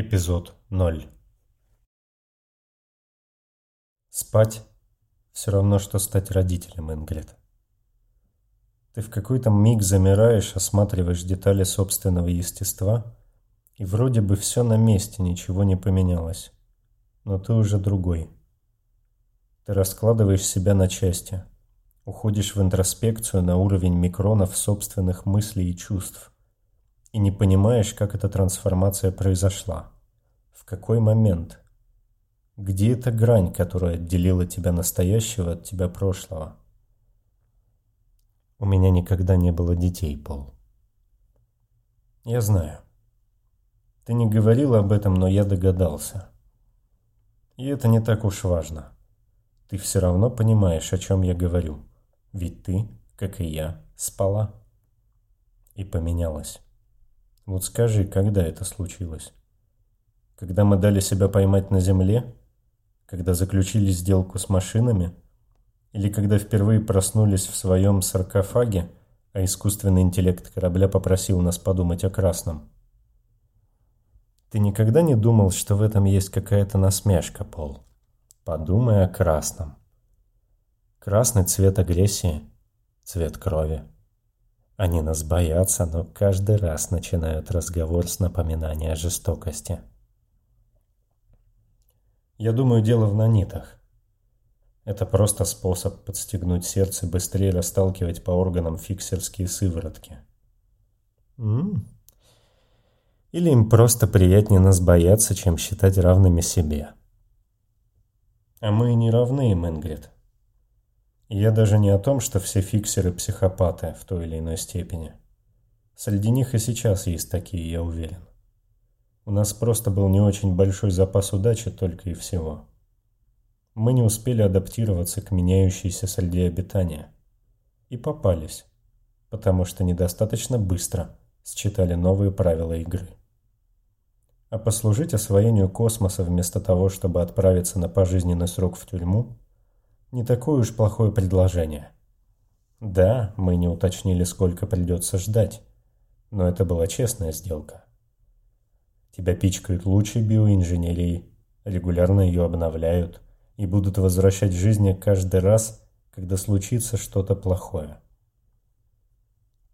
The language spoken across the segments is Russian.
Эпизод 0 Спать – все равно, что стать родителем, Ингрид. Ты в какой-то миг замираешь, осматриваешь детали собственного естества, и вроде бы все на месте, ничего не поменялось. Но ты уже другой. Ты раскладываешь себя на части, уходишь в интроспекцию на уровень микронов собственных мыслей и чувств – и не понимаешь, как эта трансформация произошла. Какой момент? Где эта грань, которая отделила тебя настоящего от тебя прошлого? У меня никогда не было детей, Пол. Я знаю. Ты не говорил об этом, но я догадался. И это не так уж важно. Ты все равно понимаешь, о чем я говорю. Ведь ты, как и я, спала. И поменялась. Вот скажи, когда это случилось? Когда мы дали себя поймать на земле? Когда заключили сделку с машинами? Или когда впервые проснулись в своем саркофаге, а искусственный интеллект корабля попросил нас подумать о красном? Ты никогда не думал, что в этом есть какая-то насмешка, Пол? Подумай о красном. Красный цвет агрессии, цвет крови. Они нас боятся, но каждый раз начинают разговор с напоминания о жестокости. Я думаю, дело в нанитах. Это просто способ подстегнуть сердце быстрее расталкивать по органам фиксерские сыворотки. М. Или им просто приятнее нас бояться, чем считать равными себе. А мы не равны им, Ингрид. Я даже не о том, что все фиксеры психопаты в той или иной степени. Среди них и сейчас есть такие, я уверен. У нас просто был не очень большой запас удачи только и всего. Мы не успели адаптироваться к меняющейся среде обитания. И попались, потому что недостаточно быстро считали новые правила игры. А послужить освоению космоса вместо того, чтобы отправиться на пожизненный срок в тюрьму – не такое уж плохое предложение. Да, мы не уточнили, сколько придется ждать, но это была честная сделка. Тебя пичкают лучшей биоинженерией, регулярно ее обновляют и будут возвращать в жизнь каждый раз, когда случится что-то плохое.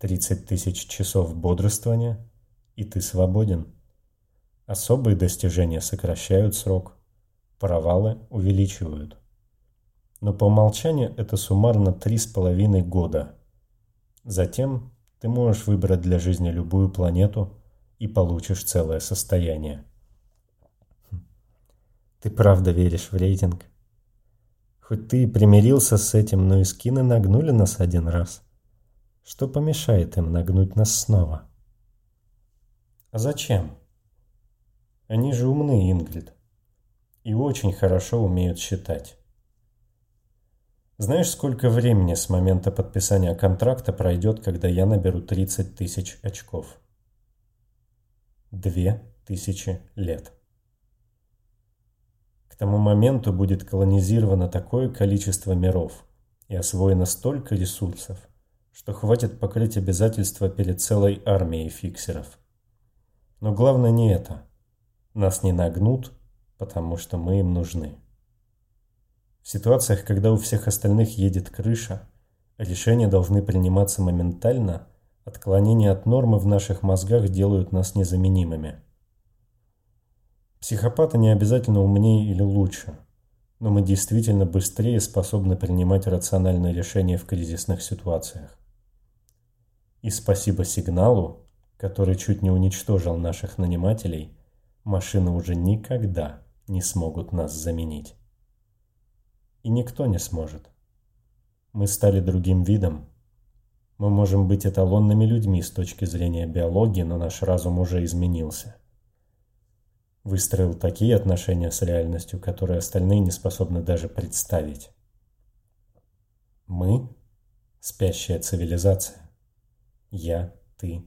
30 тысяч часов бодрствования, и ты свободен. Особые достижения сокращают срок, провалы увеличивают но по умолчанию это суммарно три с половиной года. Затем ты можешь выбрать для жизни любую планету и получишь целое состояние. Ты правда веришь в рейтинг? Хоть ты и примирился с этим, но и скины нагнули нас один раз. Что помешает им нагнуть нас снова? А зачем? Они же умны, Ингрид. И очень хорошо умеют считать. Знаешь, сколько времени с момента подписания контракта пройдет, когда я наберу 30 тысяч очков? Две тысячи лет. К тому моменту будет колонизировано такое количество миров и освоено столько ресурсов, что хватит покрыть обязательства перед целой армией фиксеров. Но главное не это. Нас не нагнут, потому что мы им нужны. В ситуациях, когда у всех остальных едет крыша, решения должны приниматься моментально, отклонения от нормы в наших мозгах делают нас незаменимыми. Психопаты не обязательно умнее или лучше, но мы действительно быстрее способны принимать рациональные решения в кризисных ситуациях. И спасибо сигналу, который чуть не уничтожил наших нанимателей, машины уже никогда не смогут нас заменить и никто не сможет. Мы стали другим видом. Мы можем быть эталонными людьми с точки зрения биологии, но наш разум уже изменился. Выстроил такие отношения с реальностью, которые остальные не способны даже представить. Мы – спящая цивилизация. Я, ты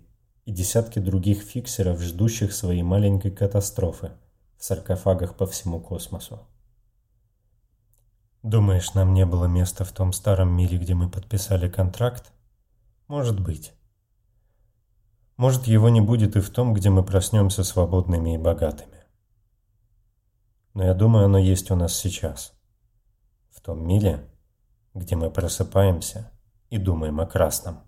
и десятки других фиксеров, ждущих своей маленькой катастрофы в саркофагах по всему космосу. Думаешь, нам не было места в том старом мире, где мы подписали контракт? Может быть. Может, его не будет и в том, где мы проснемся свободными и богатыми. Но я думаю, оно есть у нас сейчас. В том мире, где мы просыпаемся и думаем о красном.